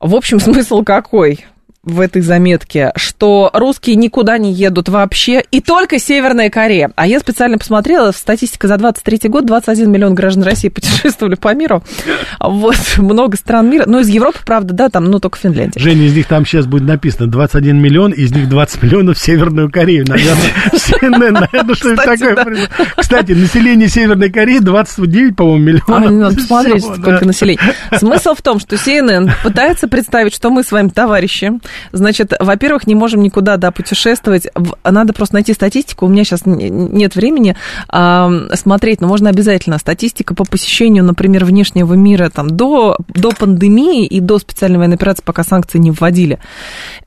В общем, смысл какой? В этой заметке, что русские никуда не едут вообще, и только Северная Корея. А я специально посмотрела, статистика за 23 год, 21 миллион граждан России путешествовали по миру. Вот, много стран мира. Ну, из Европы, правда, да, там, ну, только Финляндия. Женя, из них там сейчас будет написано 21 миллион, из них 20 миллионов в Северную Корею. Наверное, CNN, наверное, что это такое. Кстати, население Северной Кореи 29, по-моему, А, миллионов. надо посмотреть, сколько населения. Смысл в том, что CNN пытается представить, что мы с вами товарищи, Значит, во-первых, не можем никуда, да, путешествовать. Надо просто найти статистику. У меня сейчас нет времени а, смотреть, но можно обязательно. Статистика по посещению, например, внешнего мира там до, до пандемии и до специальной военной операции, пока санкции не вводили.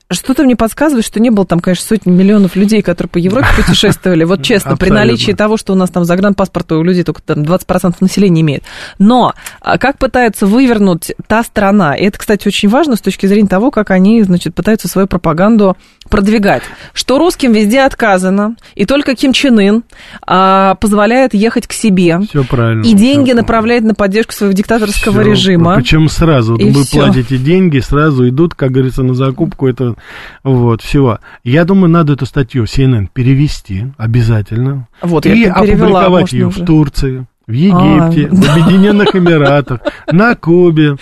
Что-то мне подсказывает, что не было там, конечно, сотни миллионов людей, которые по Европе путешествовали. Вот честно, при наличии того, что у нас там загранпаспорт у людей только там 20% населения имеет. Но а, как пытаются вывернуть та страна, и это, кстати, очень важно с точки зрения того, как они, значит, пытаются свою пропаганду продвигать, что русским везде отказано, и только Ким Чен Ын а, позволяет ехать к себе. Все правильно. И деньги направляет на поддержку своего диктаторского все, режима. Причем сразу. И вы все. платите деньги, сразу идут, как говорится, на закупку этого вот, всего. Я думаю, надо эту статью CNN перевести обязательно. Вот, и опубликовать ее в Турции, в Египте, а. в Объединенных Эмиратах, на Кубе,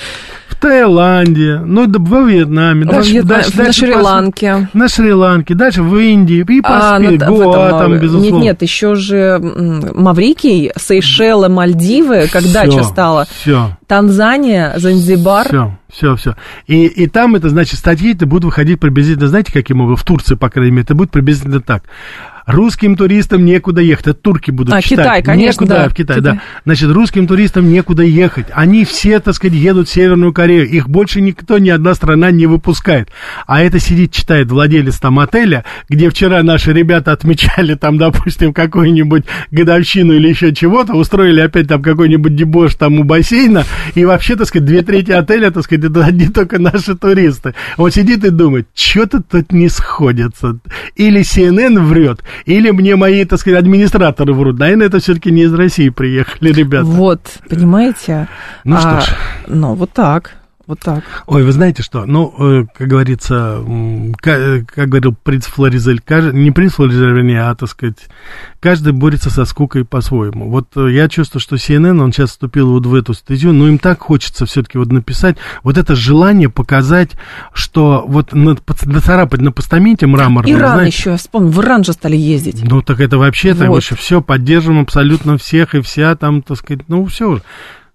Таиланде, ну, во Вьетнаме, дальше, Вьетнам, дальше, на Шри-Ланке. На Шри-Ланке, дальше в Индии, и по а, ну, Гоа там, безусловно. Нет, нет, еще же Маврикий, Сейшелы, Мальдивы, когда все, дача стала. Все. Танзания, Занзибар. Все, все, все. И, и там это, значит, статьи это будут выходить приблизительно, знаете, каким образом? В Турции, по крайней мере, это будет приблизительно так русским туристам некуда ехать. Это турки будут а, читать. Китай, конечно, некуда, да. в Китай, Китай, да. Значит, русским туристам некуда ехать. Они все, так сказать, едут в Северную Корею. Их больше никто, ни одна страна не выпускает. А это сидит, читает владелец там отеля, где вчера наши ребята отмечали там, допустим, какую-нибудь годовщину или еще чего-то, устроили опять там какой-нибудь дебош там у бассейна, и вообще, так сказать, две трети отеля, так сказать, это одни только наши туристы. Он сидит и думает, что-то тут не сходится. Или CNN врет, или мне мои, так сказать, администраторы врут. Наверное, это все-таки не из России приехали ребята. Вот, понимаете? Ну а, что ж. Ну, вот так. Вот так. Ой, вы знаете что? Ну, э, как говорится, как, как говорил принц Флоризель, не принц Флоризель, вернее, а, так сказать, каждый борется со скукой по-своему. Вот э, я чувствую, что CNN, он сейчас вступил вот в эту статью, но им так хочется все-таки вот написать, вот это желание показать, что вот нацарапать на постаменте мраморном. Иран знаете, еще, я вспомнил, в Иран же стали ездить. Ну, так это вообще-то вот. все, поддерживаем абсолютно всех и вся там, так сказать, ну, все.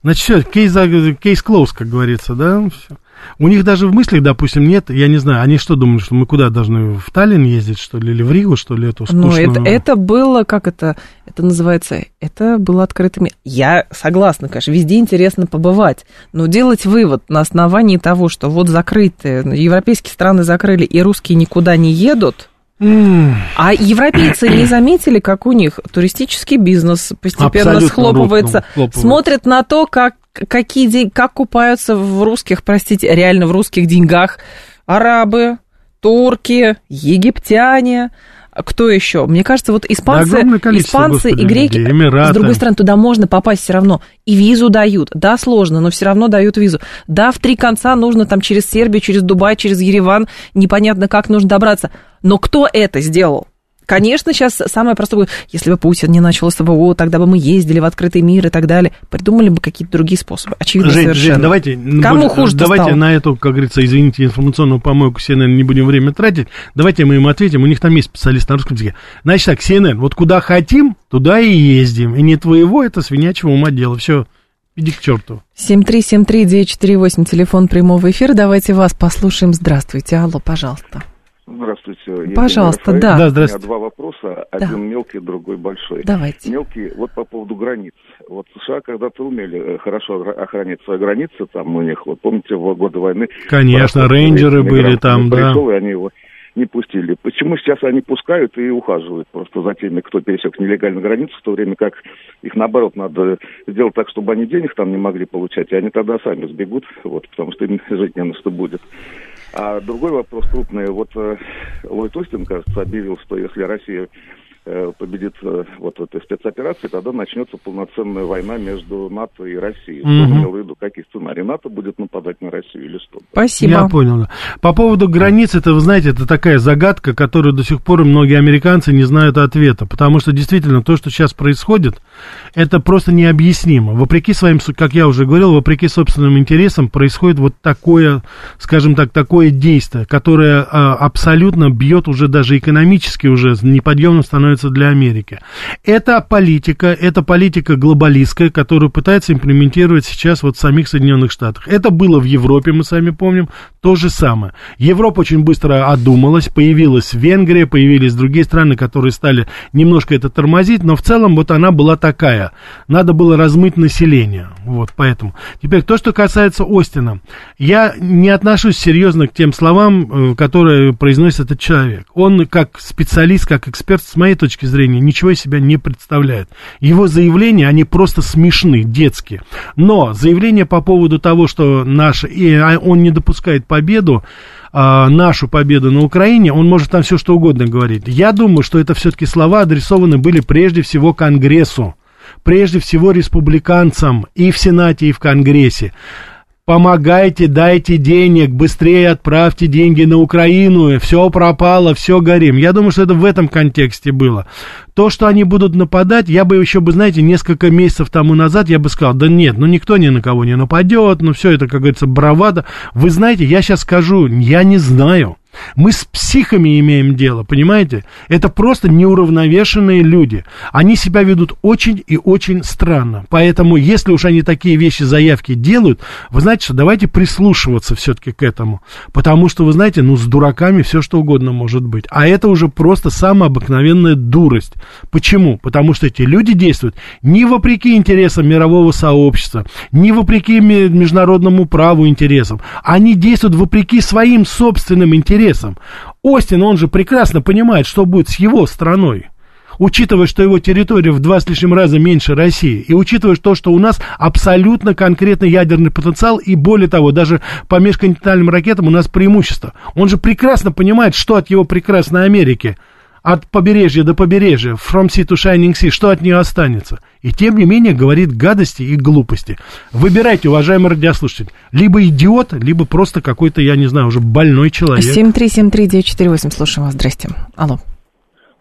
Значит, все, кейс, кейс close, как говорится, да, все. У них даже в мыслях, допустим, нет, я не знаю, они что думают, что мы куда должны, в Таллин ездить, что ли, или в Ригу, что ли, эту ну, скучную... Ну, это, это было, как это, это называется, это было открытым... Я согласна, конечно, везде интересно побывать, но делать вывод на основании того, что вот закрыты, европейские страны закрыли, и русские никуда не едут, а европейцы не заметили, как у них туристический бизнес постепенно Абсолютно схлопывается, смотрят на то, как, какие деньги, как купаются в русских, простите, реально в русских деньгах арабы, турки, египтяне, кто еще? Мне кажется, вот испанцы, испанцы и греки, Эмираты. с другой стороны, туда можно попасть все равно. И визу дают. Да, сложно, но все равно дают визу. Да, в три конца нужно там через Сербию, через Дубай, через Ереван, непонятно как нужно добраться. Но кто это сделал? Конечно, сейчас самое простое, если бы Путин не начал СВО, тогда бы мы ездили в открытый мир и так далее. Придумали бы какие-то другие способы. Очевидно, Жень, совершенно. Жень, давайте, Кому больше, хуже давайте стало? на эту, как говорится, извините, информационную помойку CNN не будем время тратить. Давайте мы им ответим. У них там есть специалист на русском языке. Значит так, CNN, вот куда хотим, туда и ездим. И не твоего, это свинячего ума дело. Все. Иди к черту. 7373948, телефон прямого эфира. Давайте вас послушаем. Здравствуйте. Алло, пожалуйста. Здравствуйте. Пожалуйста, да. да здравствуйте. У меня два вопроса. Один да. мелкий, другой большой. Давайте. Мелкий, вот по поводу границ. Вот США когда-то умели э, хорошо охранять свои границы, там у них, вот помните, в годы войны... Конечно, рейнджеры были там, да. И они его не пустили. Почему сейчас они пускают и ухаживают просто за теми, кто пересек нелегально границу, в то время как их, наоборот, надо сделать так, чтобы они денег там не могли получать, и они тогда сами сбегут, вот, потому что им жить не на что будет. А другой вопрос крупный. Вот э, Ллойд Остин, кажется, объявил, что если Россия победит э, вот в этой спецоперации, тогда начнется полноценная война между НАТО и Россией. Что mm-hmm. имел в виду, какие сценарии? НАТО будет нападать на Россию или что? Спасибо. Я понял. По поводу границ, это, вы знаете, это такая загадка, которую до сих пор многие американцы не знают ответа, потому что действительно то, что сейчас происходит, это просто необъяснимо. Вопреки своим, как я уже говорил, вопреки собственным интересам происходит вот такое, скажем так, такое действие, которое а, абсолютно бьет уже даже экономически уже неподъемно становится становится для Америки. Это политика, это политика глобалистская, которую пытается имплементировать сейчас вот в самих Соединенных Штатах. Это было в Европе, мы сами помним, то же самое. Европа очень быстро одумалась, появилась Венгрия, появились другие страны, которые стали немножко это тормозить, но в целом вот она была такая. Надо было размыть население. Вот, поэтому. Теперь, то, что касается Остина. Я не отношусь серьезно к тем словам, э, которые произносит этот человек. Он, как специалист, как эксперт, с моей точки зрения, ничего из себя не представляет. Его заявления, они просто смешны, детские. Но заявление по поводу того, что наш, и а, он не допускает победу, а, нашу победу на Украине, он может там все что угодно говорить. Я думаю, что это все-таки слова адресованы были прежде всего Конгрессу, прежде всего республиканцам и в Сенате, и в Конгрессе. Помогайте, дайте денег, быстрее отправьте деньги на Украину, все пропало, все горим. Я думаю, что это в этом контексте было. То, что они будут нападать, я бы еще бы, знаете, несколько месяцев тому назад я бы сказал, да нет, ну никто ни на кого не нападет, ну все это, как говорится, бравада. Вы знаете, я сейчас скажу, я не знаю. Мы с психами имеем дело, понимаете? Это просто неуравновешенные люди. Они себя ведут очень и очень странно. Поэтому, если уж они такие вещи, заявки делают, вы знаете, что давайте прислушиваться все-таки к этому. Потому что, вы знаете, ну, с дураками все что угодно может быть. А это уже просто самая обыкновенная дурость. Почему? Потому что эти люди действуют не вопреки интересам мирового сообщества, не вопреки международному праву интересам. Они действуют вопреки своим собственным интересам интересам. Остин, он же прекрасно понимает, что будет с его страной учитывая, что его территория в два с лишним раза меньше России, и учитывая то, что у нас абсолютно конкретный ядерный потенциал, и более того, даже по межконтинентальным ракетам у нас преимущество. Он же прекрасно понимает, что от его прекрасной Америки – от побережья до побережья, from sea to shining sea, что от нее останется? И тем не менее говорит гадости и глупости. Выбирайте, уважаемый радиослушатель, либо идиот, либо просто какой-то, я не знаю, уже больной человек. 7373948, слушаем вас, здрасте. Алло.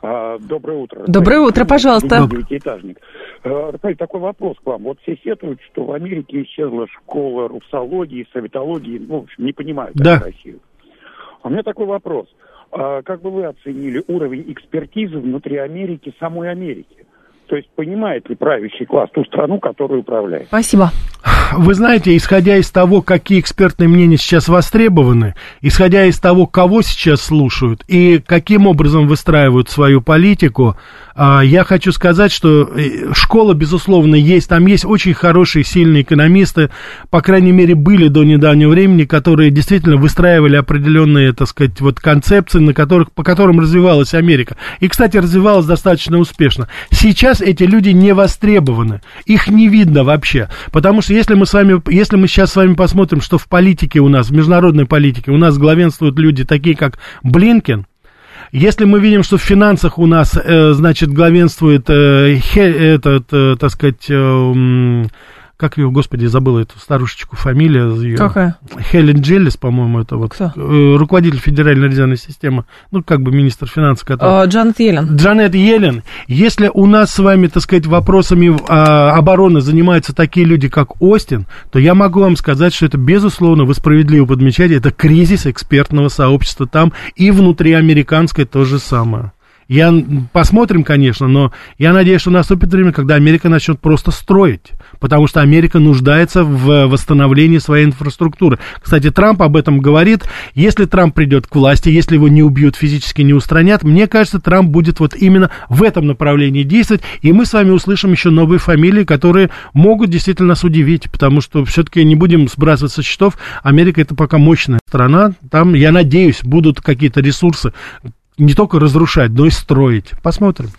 А, доброе утро. Доброе утро, пожалуйста. Девятиэтажник. А, Рафаэль, такой вопрос к вам. Вот все сетуют, что в Америке исчезла школа русологии, советологии, ну, в общем, не понимают да. Россию. А у меня такой вопрос. А как бы вы оценили уровень экспертизы внутри Америки, самой Америки? То есть понимает ли правящий класс ту страну, которую управляет? Спасибо. Вы знаете, исходя из того, какие экспертные мнения сейчас востребованы, исходя из того, кого сейчас слушают и каким образом выстраивают свою политику, я хочу сказать, что э, школа, безусловно, есть. Там есть очень хорошие, сильные экономисты, по крайней мере, были до недавнего времени, которые действительно выстраивали определенные, так сказать, вот концепции, на которых, по которым развивалась Америка. И, кстати, развивалась достаточно успешно. Сейчас эти люди не востребованы. Их не видно вообще. Потому что если мы с вами, если мы сейчас с вами посмотрим, что в политике у нас, в международной политике у нас главенствуют люди такие, как Блинкен, если мы видим, что в финансах у нас, э, значит, главенствует э, этот, э, так сказать, как ее, господи, забыла эту старушечку фамилия. Ее, Какая? Хелен Джеллис, по-моему, это вот. Кто? Э, руководитель Федеральной резервной системы, ну, как бы министр финансов. Который... Uh, Джанет Йеллен. Джанет Йеллен. Если у нас с вами, так сказать, вопросами а, обороны занимаются такие люди, как Остин, то я могу вам сказать, что это, безусловно, вы справедливо подмечаете, это кризис экспертного сообщества там и внутри американской то же самое. Я посмотрим, конечно, но я надеюсь, что наступит время, когда Америка начнет просто строить, потому что Америка нуждается в восстановлении своей инфраструктуры. Кстати, Трамп об этом говорит. Если Трамп придет к власти, если его не убьют, физически не устранят, мне кажется, Трамп будет вот именно в этом направлении действовать, и мы с вами услышим еще новые фамилии, которые могут действительно нас удивить, потому что все-таки не будем сбрасывать со счетов, Америка это пока мощная страна, там, я надеюсь, будут какие-то ресурсы, не только разрушать, но и строить. Посмотрим.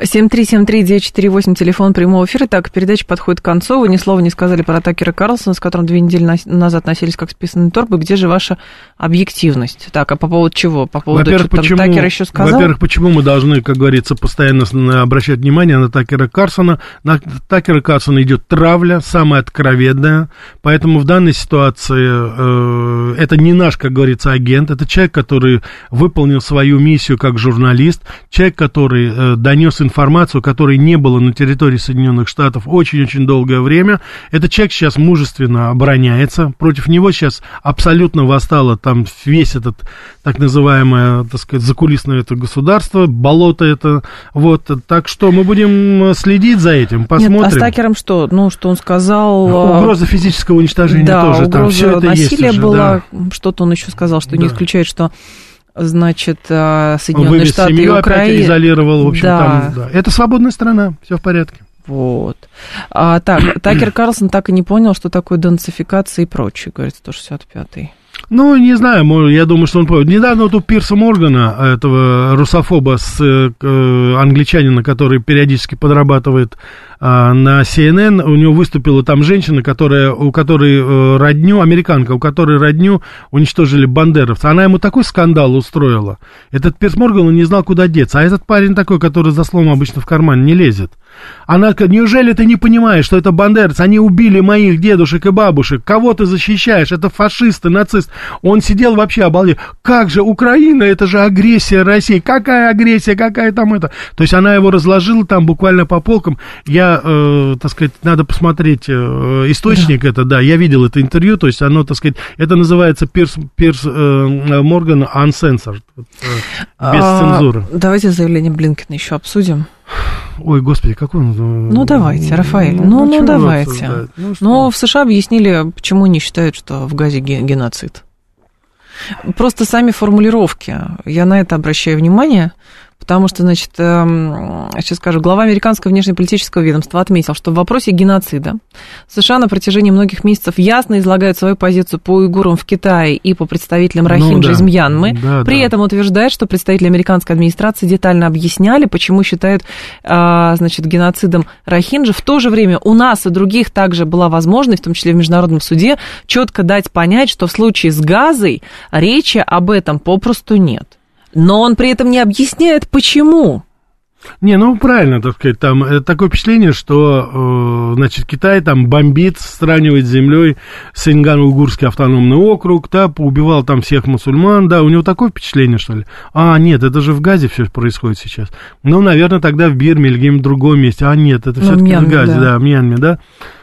7373948, телефон прямого эфира. Так, передача подходит к концу. Вы ни слова не сказали про Такера Карлсона, с которым две недели назад носились как списанные торбы. Где же ваша объективность? Так, а по поводу чего? По поводу во-первых, почему, Такера еще сказал? Во-первых, почему мы должны, как говорится, постоянно обращать внимание на Такера Карсона? На Такера Карсона идет травля, самая откровенная. Поэтому в данной ситуации э, это не наш, как говорится, агент. Это человек, который выполнил свою миссию как журналист. Человек, который э, донес информацию, которой не было на территории Соединенных Штатов очень-очень долгое время. Этот человек сейчас мужественно обороняется. Против него сейчас абсолютно восстало там весь этот так называемое, так сказать, закулисное это государство, болото это. Вот, так что мы будем следить за этим, посмотрим. Нет, а с Такером что? Ну, что он сказал... А, угроза физического уничтожения да, тоже там. Все это насилия есть уже, было. Да. Что-то он еще сказал, что да. не исключает, что значит, а, Соединенные Вывез Штаты семью и Украина. опять изолировал, в общем, да. там, да. Это свободная страна, все в порядке. Вот. А, так, Такер Карлсон так и не понял, что такое денацификация и прочее, говорит 165-й. Ну, не знаю, я думаю, что он понял. Недавно вот у Пирса Моргана, этого русофоба с э, англичанина, который периодически подрабатывает э, на CNN, у него выступила там женщина, которая, у которой э, родню, американка, у которой родню уничтожили бандеровцы. Она ему такой скандал устроила. Этот Пирс Морган, он не знал, куда деться. А этот парень такой, который за словом обычно в карман не лезет. Она говорит, неужели ты не понимаешь, что это бандерцы? Они убили моих дедушек и бабушек. Кого ты защищаешь? Это фашисты, нацисты. Он сидел вообще обалдел. Как же Украина? Это же агрессия России. Какая агрессия? Какая там это? То есть она его разложила там буквально по полкам. Я, э, так сказать, надо посмотреть э, источник да. это, да. Я видел это интервью. То есть оно, так сказать, это называется Пирс, Пирс э, Морган Uncensored. Э, без а, цензуры. Давайте заявление Блинкина еще обсудим. Ой, господи, какой он... Э, ну, давайте, Рафаэль, ну, ну, ну давайте. Ну, Но в США объяснили, почему не считают, что в Газе геноцид. Просто сами формулировки. Я на это обращаю внимание. Потому что, значит, сейчас эм, скажу, глава американского внешнеполитического ведомства отметил, что в вопросе геноцида США на протяжении многих месяцев ясно излагают свою позицию по уйгурам в Китае и по представителям Рахинджи ну, да. из Мьянмы. Да, При да. этом утверждает, что представители американской администрации детально объясняли, почему считают, а, значит, геноцидом Рахинджи. В то же время у нас и других также была возможность, в том числе в Международном суде, четко дать понять, что в случае с Газой речи об этом попросту нет но он при этом не объясняет, почему. Не, ну правильно, так сказать, там э, такое впечатление, что, э, значит, Китай там бомбит, сравнивает с землей Синган-Угурский автономный округ, да, поубивал там всех мусульман, да, у него такое впечатление, что ли? А, нет, это же в Газе все происходит сейчас. Ну, наверное, тогда в Бирме или где-нибудь другом месте. А, нет, это ну, все-таки в Газе, да, да в Мьянме, да.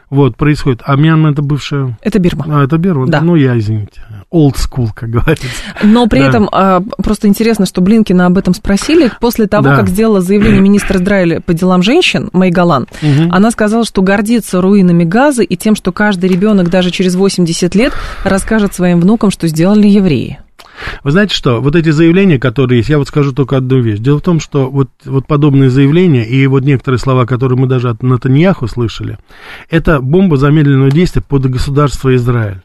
Вот, происходит. А Мьянма это бывшая... Это Бирма. А, это Бирма? Да. Ну, я, извините. Old school, как говорится. Но при да. этом а, просто интересно, что Блинкина об этом спросили. После того, да. как сделала заявление министра Израиля по делам женщин, Майгалан, угу. она сказала, что гордится руинами газа и тем, что каждый ребенок даже через 80 лет расскажет своим внукам, что сделали евреи. Вы знаете что, вот эти заявления, которые есть, я вот скажу только одну вещь. Дело в том, что вот, вот подобные заявления и вот некоторые слова, которые мы даже от Натаньяху слышали, это бомба замедленного действия под государство Израиль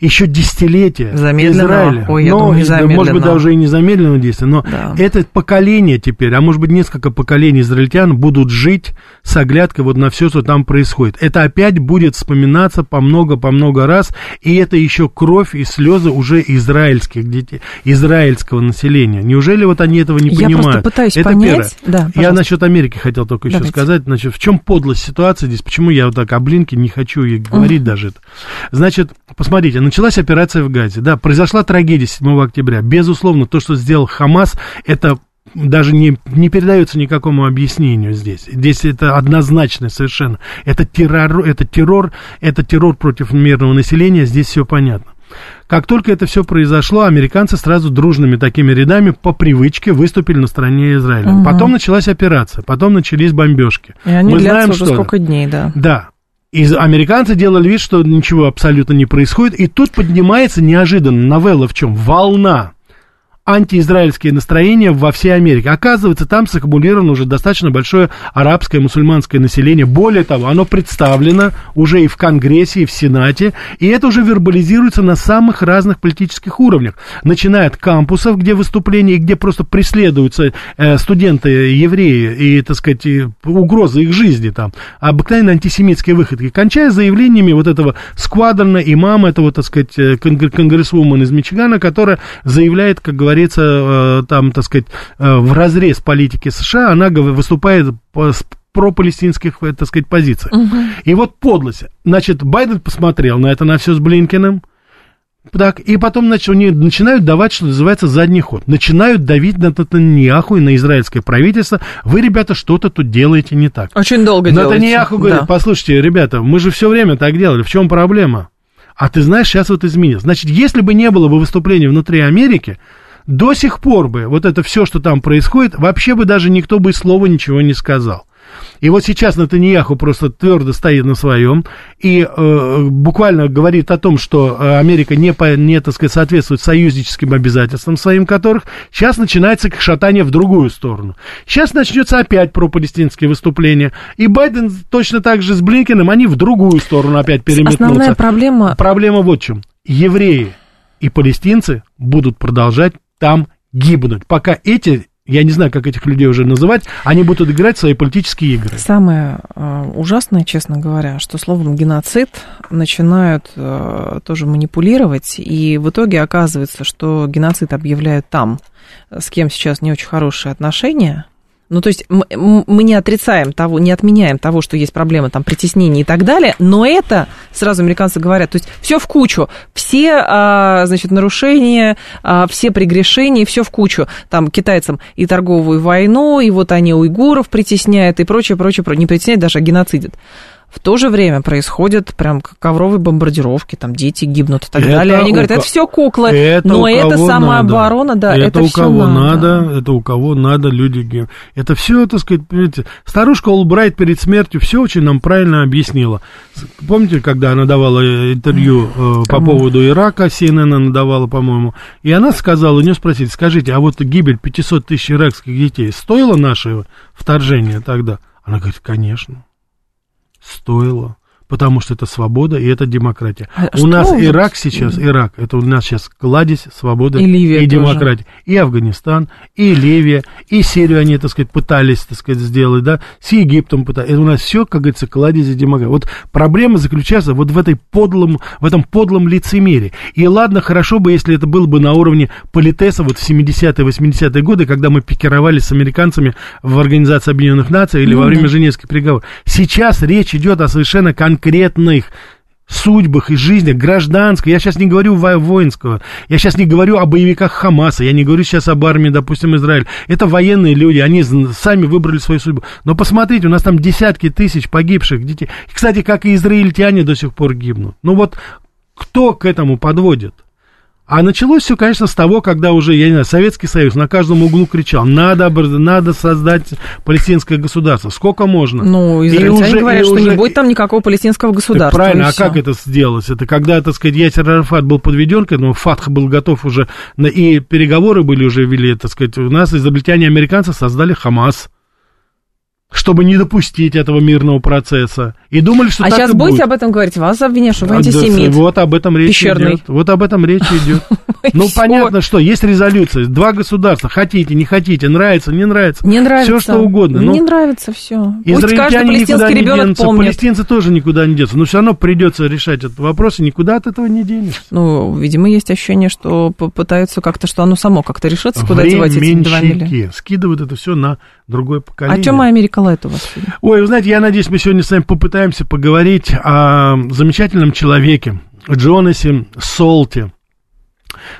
еще десятилетия замедленно. Израиля. Ой, я но, думаю, замедленно. Может быть, даже и не замедленно действие, но да. это поколение теперь, а может быть, несколько поколений израильтян будут жить с оглядкой вот на все, что там происходит. Это опять будет вспоминаться по много-по много раз, и это еще кровь и слезы уже израильских детей, израильского населения. Неужели вот они этого не я понимают? Я просто пытаюсь это понять. Да, я насчет Америки хотел только еще Давайте. сказать. Значит, в чем подлость ситуации здесь? Почему я вот так о Блинке не хочу и говорить uh даже это? Значит, посмотрите, началась операция в Газе, да, произошла трагедия 7 октября. Безусловно, то, что сделал Хамас, это даже не, не передается никакому объяснению здесь. Здесь это однозначно совершенно. Это террор, это террор, это террор против мирного населения, здесь все понятно. Как только это все произошло, американцы сразу дружными такими рядами по привычке выступили на стороне Израиля. Угу. Потом началась операция, потом начались бомбежки. И они Мы знаем, уже что сколько дней, да. Да. И американцы делали вид, что ничего абсолютно не происходит. И тут поднимается неожиданно новелла в чем? Волна антиизраильские настроения во всей Америке. Оказывается, там саккумулировано уже достаточно большое арабское мусульманское население. Более того, оно представлено уже и в Конгрессе, и в Сенате, и это уже вербализируется на самых разных политических уровнях. Начиная от кампусов, где выступления, где просто преследуются э, студенты-евреи и, так сказать, угрозы их жизни там, обыкновенные антисемитские выходки, кончая заявлениями вот этого сквадрона имама, этого, так сказать, э, конгрессвумен из Мичигана, которая заявляет, как говорится, говорится, э, там, так сказать, э, в разрез политики США, она выступает с пропалестинских, э, так сказать, позиций. Угу. И вот подлость. Значит, Байден посмотрел на это, на все с Блинкиным, Так, и потом значит, они начинают давать, что называется, задний ход. Начинают давить на Татаньяху и на израильское правительство. Вы, ребята, что-то тут делаете не так. Очень долго делаете. Татаньяху говорит, да. послушайте, ребята, мы же все время так делали, в чем проблема? А ты знаешь, сейчас вот изменилось. Значит, если бы не было бы выступлений внутри Америки, до сих пор бы вот это все, что там происходит, вообще бы даже никто бы слова ничего не сказал. И вот сейчас Натаньяху просто твердо стоит на своем и э, буквально говорит о том, что э, Америка не, по, не так сказать, соответствует союзническим обязательствам своим которых. Сейчас начинается шатание в другую сторону. Сейчас начнется опять пропалестинские выступления. И Байден точно так же с Блинкиным, они в другую сторону опять переметнутся. Основная проблема... Проблема вот в чем. Евреи и палестинцы будут продолжать там гибнуть, пока эти я не знаю, как этих людей уже называть, они будут играть свои политические игры. Самое э, ужасное, честно говоря, что словом геноцид начинают э, тоже манипулировать, и в итоге оказывается, что геноцид объявляют там, с кем сейчас не очень хорошие отношения, ну, то есть мы не отрицаем того, не отменяем того, что есть проблема там притеснения и так далее, но это, сразу американцы говорят, то есть все в кучу, все, а, значит, нарушения, а, все прегрешения, все в кучу. Там китайцам и торговую войну, и вот они уйгуров притесняют и прочее, прочее, прочее. Не притесняют, даже а геноцидят. В то же время происходят прям ковровые бомбардировки, там дети гибнут и так это далее. Они говорят, это все куклы, это но это самооборона, надо. да, это, это у кого надо. надо, это у кого надо, люди гибнут. Это все, так сказать, понимаете, старушка Олбрайт перед смертью все очень нам правильно объяснила. Помните, когда она давала интервью э, по поводу Ирака, CNN она давала, по-моему, и она сказала, у нее спросили, скажите, а вот гибель 500 тысяч иракских детей стоила нашего вторжения тогда? Она говорит, конечно стоило, потому что это свобода и это демократия. А у нас Ирак сейчас, Ирак, это у нас сейчас кладезь свободы и, Ливия и демократии. И Афганистан, и Ливия, и Сирию они, так сказать, пытались, так сказать, сделать, да, с Египтом пытались. Это у нас все, как говорится, кладезь и демократия. Вот проблема заключается вот в этой подлом, в этом подлом лицемерии. И ладно, хорошо бы, если это было бы на уровне политеса вот в 70-е, 80-е годы, когда мы пикировались с американцами в Организации Объединенных Наций или ну, во время. Женевских переговоров. Сейчас речь идет о совершенно конкретном конкретных судьбах и жизнях гражданской. Я сейчас не говорю воинского. Я сейчас не говорю о боевиках Хамаса. Я не говорю сейчас об армии, допустим, Израиль. Это военные люди. Они сами выбрали свою судьбу. Но посмотрите, у нас там десятки тысяч погибших детей. Кстати, как и израильтяне до сих пор гибнут. Ну вот кто к этому подводит? А началось все, конечно, с того, когда уже, я не знаю, Советский Союз на каждом углу кричал, надо, надо создать палестинское государство. Сколько можно? Ну, израильтяне уже, говорят, что уже... не будет там никакого палестинского государства. правильно, а все. как это сделалось? Это когда, так сказать, Ясер Арафат был подведен к этому, Фатх был готов уже, и переговоры были уже вели, так сказать, у нас израильтяне и американцы создали Хамас чтобы не допустить этого мирного процесса. И думали, что а так сейчас и будете будет. об этом говорить? Вас обвиняют, что вы антисемит. Вот об этом речь Пещерный. идет. Вот об этом речь идет. Ну, понятно, что есть резолюция. Два государства. Хотите, не хотите, нравится, не нравится. Не нравится. Все, что угодно. Не нравится все. Израильтяне никуда не денутся. Палестинцы тоже никуда не денутся. Но все равно придется решать этот вопрос, и никуда от этого не денешься. Ну, видимо, есть ощущение, что пытаются как-то, что оно само как-то решится, куда девать эти 2 миллиона. Скидывают это все на другое поколение. А чем Америка Лайт у вас? Ой, вы знаете, я надеюсь, мы сегодня с вами попытаемся поговорить о замечательном человеке, Джонасе Солте,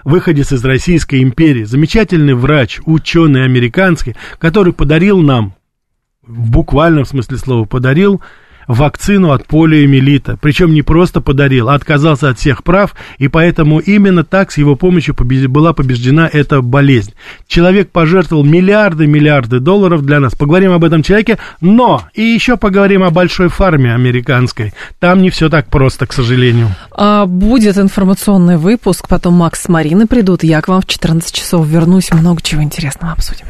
выходец из Российской империи, замечательный врач, ученый американский, который подарил нам, в буквальном смысле слова, подарил вакцину от полиомиелита. Причем не просто подарил, а отказался от всех прав, и поэтому именно так с его помощью побед... была побеждена эта болезнь. Человек пожертвовал миллиарды-миллиарды долларов для нас. Поговорим об этом человеке, но и еще поговорим о большой фарме американской. Там не все так просто, к сожалению. А, будет информационный выпуск, потом Макс с Мариной придут, я к вам в 14 часов вернусь, много чего интересного обсудим.